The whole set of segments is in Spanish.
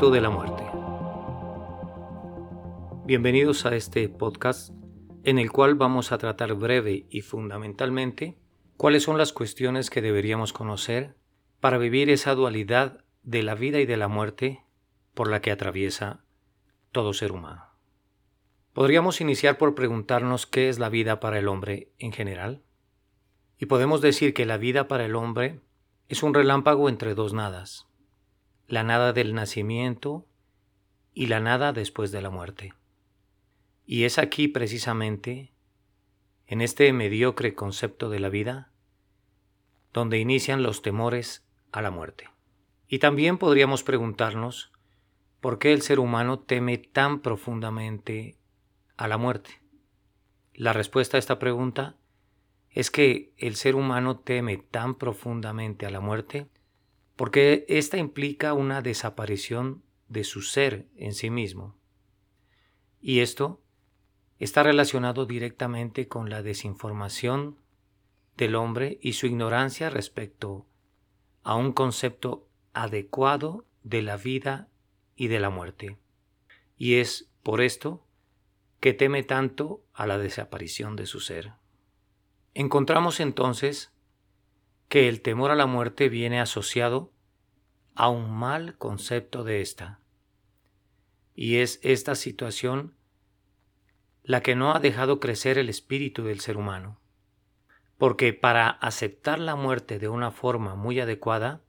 De la muerte. Bienvenidos a este podcast en el cual vamos a tratar breve y fundamentalmente cuáles son las cuestiones que deberíamos conocer para vivir esa dualidad de la vida y de la muerte por la que atraviesa todo ser humano. Podríamos iniciar por preguntarnos qué es la vida para el hombre en general. Y podemos decir que la vida para el hombre es un relámpago entre dos nadas, la nada del nacimiento y la nada después de la muerte. Y es aquí precisamente, en este mediocre concepto de la vida, donde inician los temores a la muerte. Y también podríamos preguntarnos por qué el ser humano teme tan profundamente a la muerte. La respuesta a esta pregunta es que el ser humano teme tan profundamente a la muerte porque ésta implica una desaparición de su ser en sí mismo. Y esto está relacionado directamente con la desinformación del hombre y su ignorancia respecto a un concepto adecuado de la vida y de la muerte. Y es por esto que teme tanto a la desaparición de su ser. Encontramos entonces que el temor a la muerte viene asociado a un mal concepto de ésta. Y es esta situación la que no ha dejado crecer el espíritu del ser humano. Porque para aceptar la muerte de una forma muy adecuada,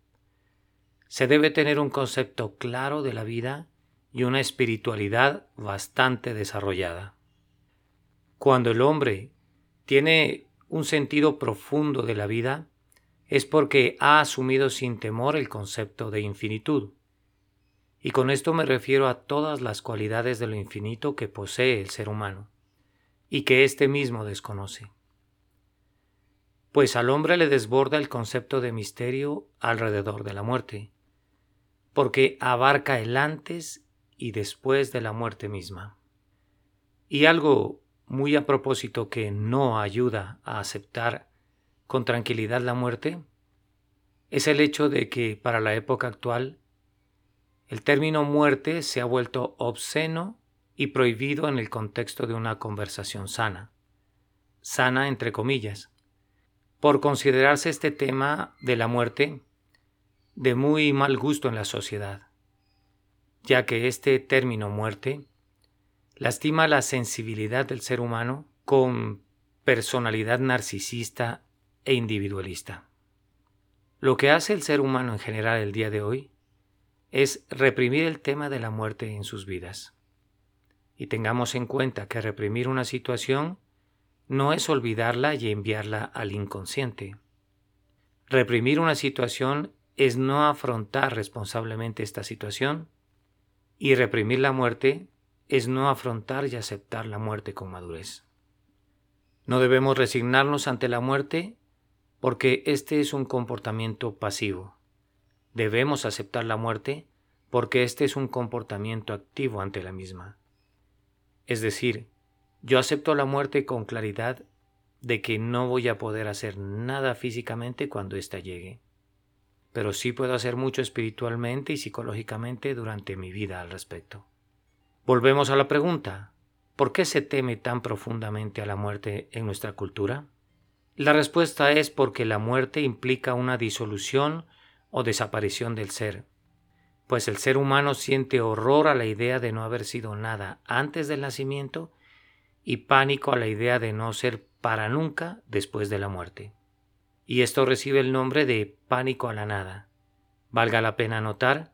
se debe tener un concepto claro de la vida y una espiritualidad bastante desarrollada. Cuando el hombre tiene un sentido profundo de la vida, es porque ha asumido sin temor el concepto de infinitud. Y con esto me refiero a todas las cualidades de lo infinito que posee el ser humano, y que éste mismo desconoce. Pues al hombre le desborda el concepto de misterio alrededor de la muerte, porque abarca el antes y después de la muerte misma. Y algo muy a propósito que no ayuda a aceptar con tranquilidad la muerte es el hecho de que para la época actual el término muerte se ha vuelto obsceno y prohibido en el contexto de una conversación sana, sana entre comillas, por considerarse este tema de la muerte de muy mal gusto en la sociedad, ya que este término muerte lastima la sensibilidad del ser humano con personalidad narcisista e individualista. Lo que hace el ser humano en general el día de hoy es reprimir el tema de la muerte en sus vidas. Y tengamos en cuenta que reprimir una situación no es olvidarla y enviarla al inconsciente. Reprimir una situación es no afrontar responsablemente esta situación y reprimir la muerte es no afrontar y aceptar la muerte con madurez. No debemos resignarnos ante la muerte porque este es un comportamiento pasivo. Debemos aceptar la muerte porque este es un comportamiento activo ante la misma. Es decir, yo acepto la muerte con claridad de que no voy a poder hacer nada físicamente cuando ésta llegue pero sí puedo hacer mucho espiritualmente y psicológicamente durante mi vida al respecto. Volvemos a la pregunta, ¿por qué se teme tan profundamente a la muerte en nuestra cultura? La respuesta es porque la muerte implica una disolución o desaparición del ser, pues el ser humano siente horror a la idea de no haber sido nada antes del nacimiento y pánico a la idea de no ser para nunca después de la muerte y esto recibe el nombre de pánico a la nada. Valga la pena notar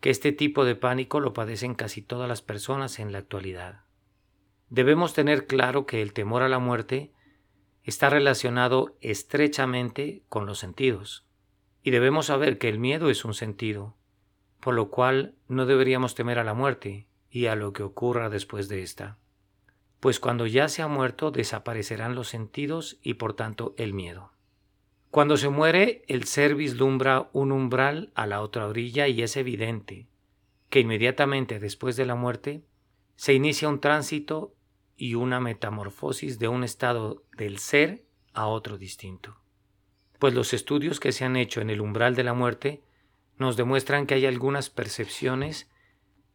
que este tipo de pánico lo padecen casi todas las personas en la actualidad. Debemos tener claro que el temor a la muerte está relacionado estrechamente con los sentidos, y debemos saber que el miedo es un sentido, por lo cual no deberíamos temer a la muerte y a lo que ocurra después de esta, pues cuando ya se ha muerto desaparecerán los sentidos y por tanto el miedo. Cuando se muere, el ser vislumbra un umbral a la otra orilla y es evidente que inmediatamente después de la muerte se inicia un tránsito y una metamorfosis de un estado del ser a otro distinto. Pues los estudios que se han hecho en el umbral de la muerte nos demuestran que hay algunas percepciones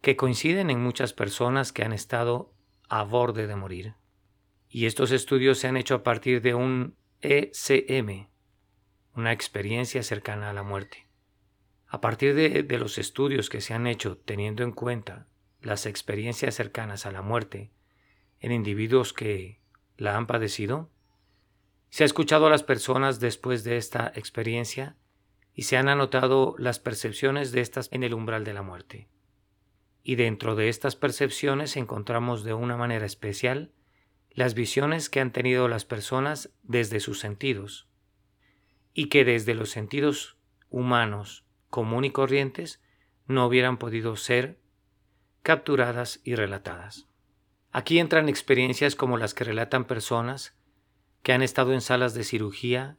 que coinciden en muchas personas que han estado a borde de morir. Y estos estudios se han hecho a partir de un ECM, una experiencia cercana a la muerte. A partir de, de, los estudios que se han hecho teniendo en cuenta las experiencias cercanas a la muerte en individuos que la han padecido, se ha escuchado a las personas después de esta experiencia y se han anotado las percepciones de estas en el umbral de la muerte. Y dentro de estas percepciones encontramos de una manera especial las visiones que han tenido las personas desde sus sentidos, y que desde los sentidos humanos común y corrientes no hubieran podido ser capturadas y relatadas. Aquí entran experiencias como las que relatan personas que han estado en salas de cirugía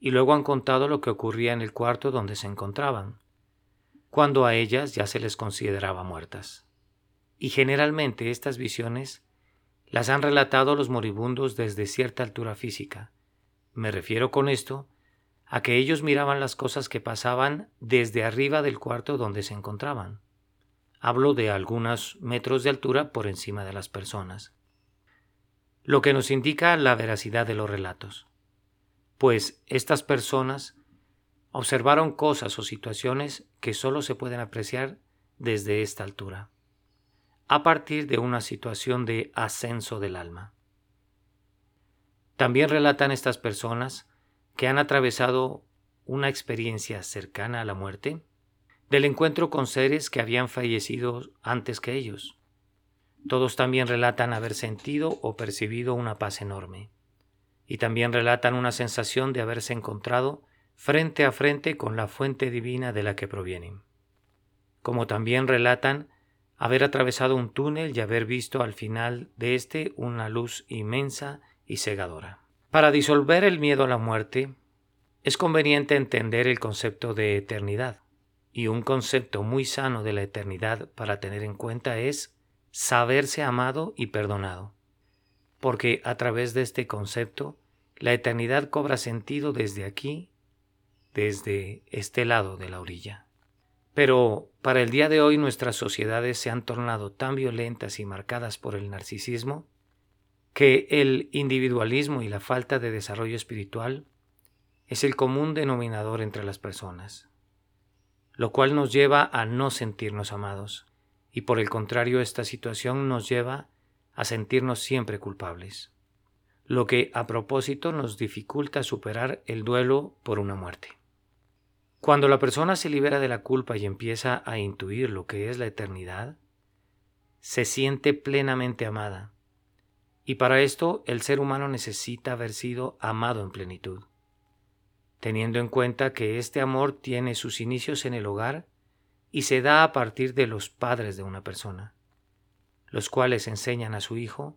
y luego han contado lo que ocurría en el cuarto donde se encontraban, cuando a ellas ya se les consideraba muertas. Y generalmente estas visiones las han relatado los moribundos desde cierta altura física. Me refiero con esto a que ellos miraban las cosas que pasaban desde arriba del cuarto donde se encontraban. Hablo de algunos metros de altura por encima de las personas. Lo que nos indica la veracidad de los relatos. Pues estas personas observaron cosas o situaciones que solo se pueden apreciar desde esta altura, a partir de una situación de ascenso del alma. También relatan estas personas que han atravesado una experiencia cercana a la muerte, del encuentro con seres que habían fallecido antes que ellos. Todos también relatan haber sentido o percibido una paz enorme, y también relatan una sensación de haberse encontrado frente a frente con la fuente divina de la que provienen, como también relatan haber atravesado un túnel y haber visto al final de éste una luz inmensa y cegadora. Para disolver el miedo a la muerte, es conveniente entender el concepto de eternidad. Y un concepto muy sano de la eternidad para tener en cuenta es saberse amado y perdonado. Porque a través de este concepto, la eternidad cobra sentido desde aquí, desde este lado de la orilla. Pero para el día de hoy nuestras sociedades se han tornado tan violentas y marcadas por el narcisismo que el individualismo y la falta de desarrollo espiritual es el común denominador entre las personas, lo cual nos lleva a no sentirnos amados, y por el contrario esta situación nos lleva a sentirnos siempre culpables, lo que a propósito nos dificulta superar el duelo por una muerte. Cuando la persona se libera de la culpa y empieza a intuir lo que es la eternidad, se siente plenamente amada, y para esto el ser humano necesita haber sido amado en plenitud, teniendo en cuenta que este amor tiene sus inicios en el hogar y se da a partir de los padres de una persona, los cuales enseñan a su hijo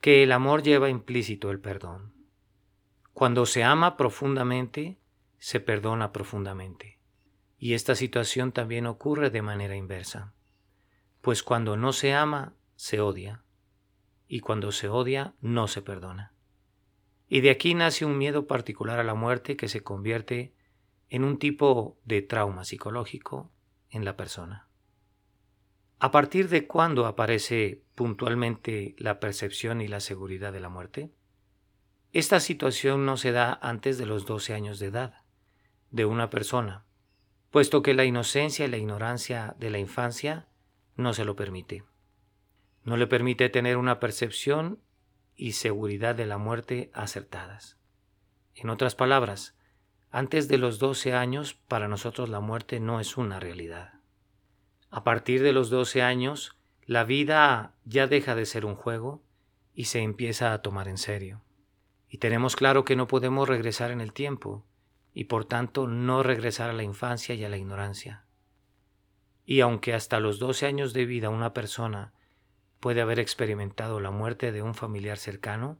que el amor lleva implícito el perdón. Cuando se ama profundamente, se perdona profundamente. Y esta situación también ocurre de manera inversa, pues cuando no se ama, se odia y cuando se odia no se perdona. Y de aquí nace un miedo particular a la muerte que se convierte en un tipo de trauma psicológico en la persona. ¿A partir de cuándo aparece puntualmente la percepción y la seguridad de la muerte? Esta situación no se da antes de los 12 años de edad de una persona, puesto que la inocencia y la ignorancia de la infancia no se lo permite no le permite tener una percepción y seguridad de la muerte acertadas. En otras palabras, antes de los 12 años para nosotros la muerte no es una realidad. A partir de los 12 años, la vida ya deja de ser un juego y se empieza a tomar en serio. Y tenemos claro que no podemos regresar en el tiempo y por tanto no regresar a la infancia y a la ignorancia. Y aunque hasta los 12 años de vida una persona puede haber experimentado la muerte de un familiar cercano,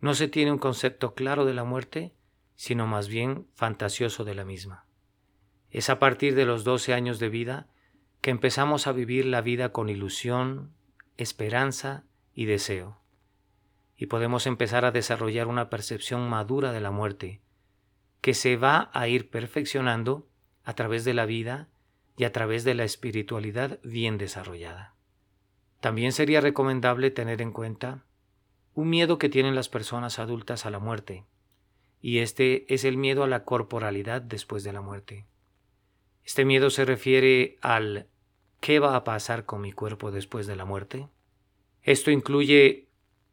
no se tiene un concepto claro de la muerte, sino más bien fantasioso de la misma. Es a partir de los 12 años de vida que empezamos a vivir la vida con ilusión, esperanza y deseo, y podemos empezar a desarrollar una percepción madura de la muerte, que se va a ir perfeccionando a través de la vida y a través de la espiritualidad bien desarrollada. También sería recomendable tener en cuenta un miedo que tienen las personas adultas a la muerte, y este es el miedo a la corporalidad después de la muerte. Este miedo se refiere al ¿qué va a pasar con mi cuerpo después de la muerte? Esto incluye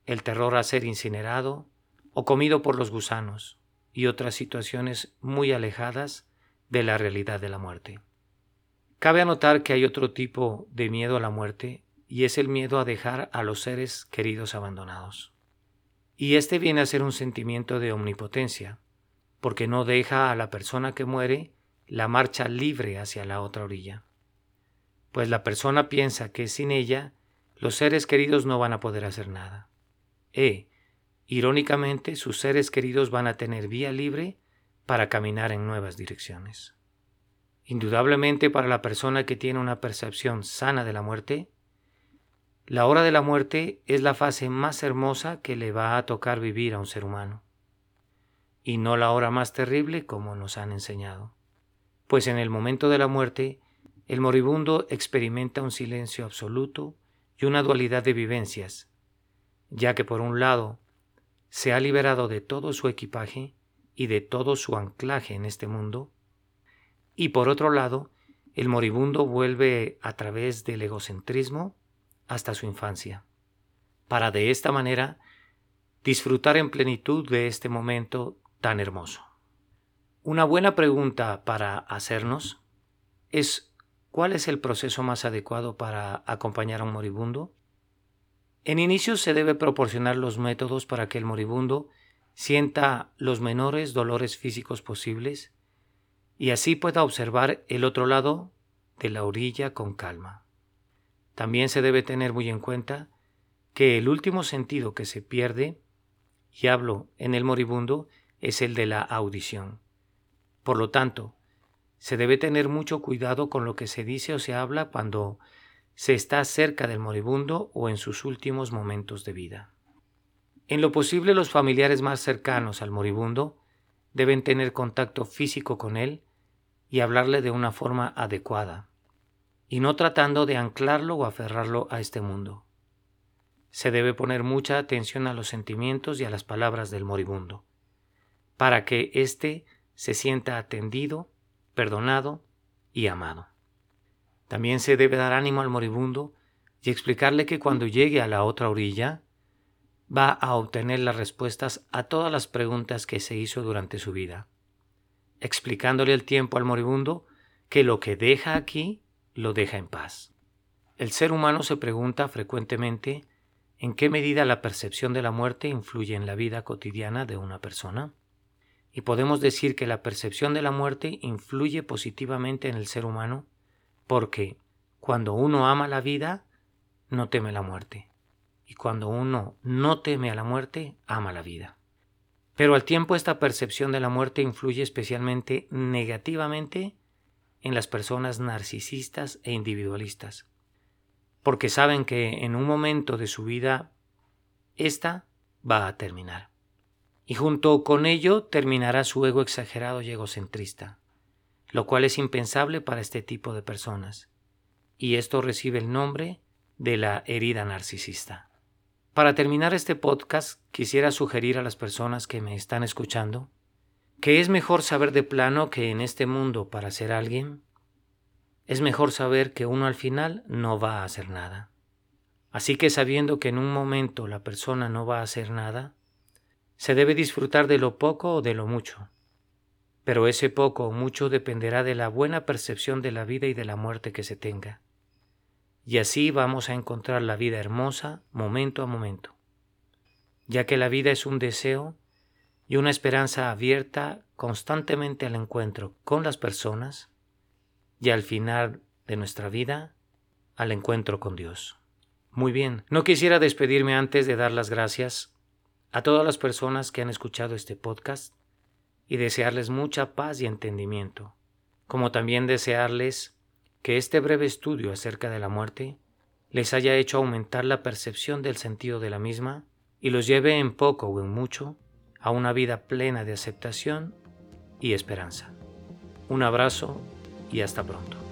el terror a ser incinerado o comido por los gusanos y otras situaciones muy alejadas de la realidad de la muerte. Cabe anotar que hay otro tipo de miedo a la muerte y es el miedo a dejar a los seres queridos abandonados. Y este viene a ser un sentimiento de omnipotencia, porque no deja a la persona que muere la marcha libre hacia la otra orilla. Pues la persona piensa que sin ella los seres queridos no van a poder hacer nada. E, irónicamente, sus seres queridos van a tener vía libre para caminar en nuevas direcciones. Indudablemente para la persona que tiene una percepción sana de la muerte, la hora de la muerte es la fase más hermosa que le va a tocar vivir a un ser humano, y no la hora más terrible como nos han enseñado, pues en el momento de la muerte el moribundo experimenta un silencio absoluto y una dualidad de vivencias, ya que por un lado se ha liberado de todo su equipaje y de todo su anclaje en este mundo, y por otro lado, el moribundo vuelve a través del egocentrismo hasta su infancia, para de esta manera disfrutar en plenitud de este momento tan hermoso. Una buena pregunta para hacernos es ¿cuál es el proceso más adecuado para acompañar a un moribundo? En inicio se debe proporcionar los métodos para que el moribundo sienta los menores dolores físicos posibles y así pueda observar el otro lado de la orilla con calma. También se debe tener muy en cuenta que el último sentido que se pierde, y hablo en el moribundo, es el de la audición. Por lo tanto, se debe tener mucho cuidado con lo que se dice o se habla cuando se está cerca del moribundo o en sus últimos momentos de vida. En lo posible los familiares más cercanos al moribundo deben tener contacto físico con él y hablarle de una forma adecuada, y no tratando de anclarlo o aferrarlo a este mundo. Se debe poner mucha atención a los sentimientos y a las palabras del moribundo, para que éste se sienta atendido, perdonado y amado. También se debe dar ánimo al moribundo y explicarle que cuando llegue a la otra orilla, va a obtener las respuestas a todas las preguntas que se hizo durante su vida, explicándole el tiempo al moribundo que lo que deja aquí lo deja en paz. El ser humano se pregunta frecuentemente en qué medida la percepción de la muerte influye en la vida cotidiana de una persona. Y podemos decir que la percepción de la muerte influye positivamente en el ser humano porque cuando uno ama la vida, no teme la muerte. Y cuando uno no teme a la muerte, ama la vida. Pero al tiempo esta percepción de la muerte influye especialmente negativamente en las personas narcisistas e individualistas, porque saben que en un momento de su vida esta va a terminar. Y junto con ello terminará su ego exagerado y egocentrista, lo cual es impensable para este tipo de personas, y esto recibe el nombre de la herida narcisista. Para terminar este podcast, quisiera sugerir a las personas que me están escuchando que es mejor saber de plano que en este mundo para ser alguien, es mejor saber que uno al final no va a hacer nada. Así que sabiendo que en un momento la persona no va a hacer nada, se debe disfrutar de lo poco o de lo mucho. Pero ese poco o mucho dependerá de la buena percepción de la vida y de la muerte que se tenga. Y así vamos a encontrar la vida hermosa momento a momento, ya que la vida es un deseo y una esperanza abierta constantemente al encuentro con las personas y al final de nuestra vida al encuentro con Dios. Muy bien, no quisiera despedirme antes de dar las gracias a todas las personas que han escuchado este podcast y desearles mucha paz y entendimiento, como también desearles que este breve estudio acerca de la muerte les haya hecho aumentar la percepción del sentido de la misma y los lleve en poco o en mucho a una vida plena de aceptación y esperanza. Un abrazo y hasta pronto.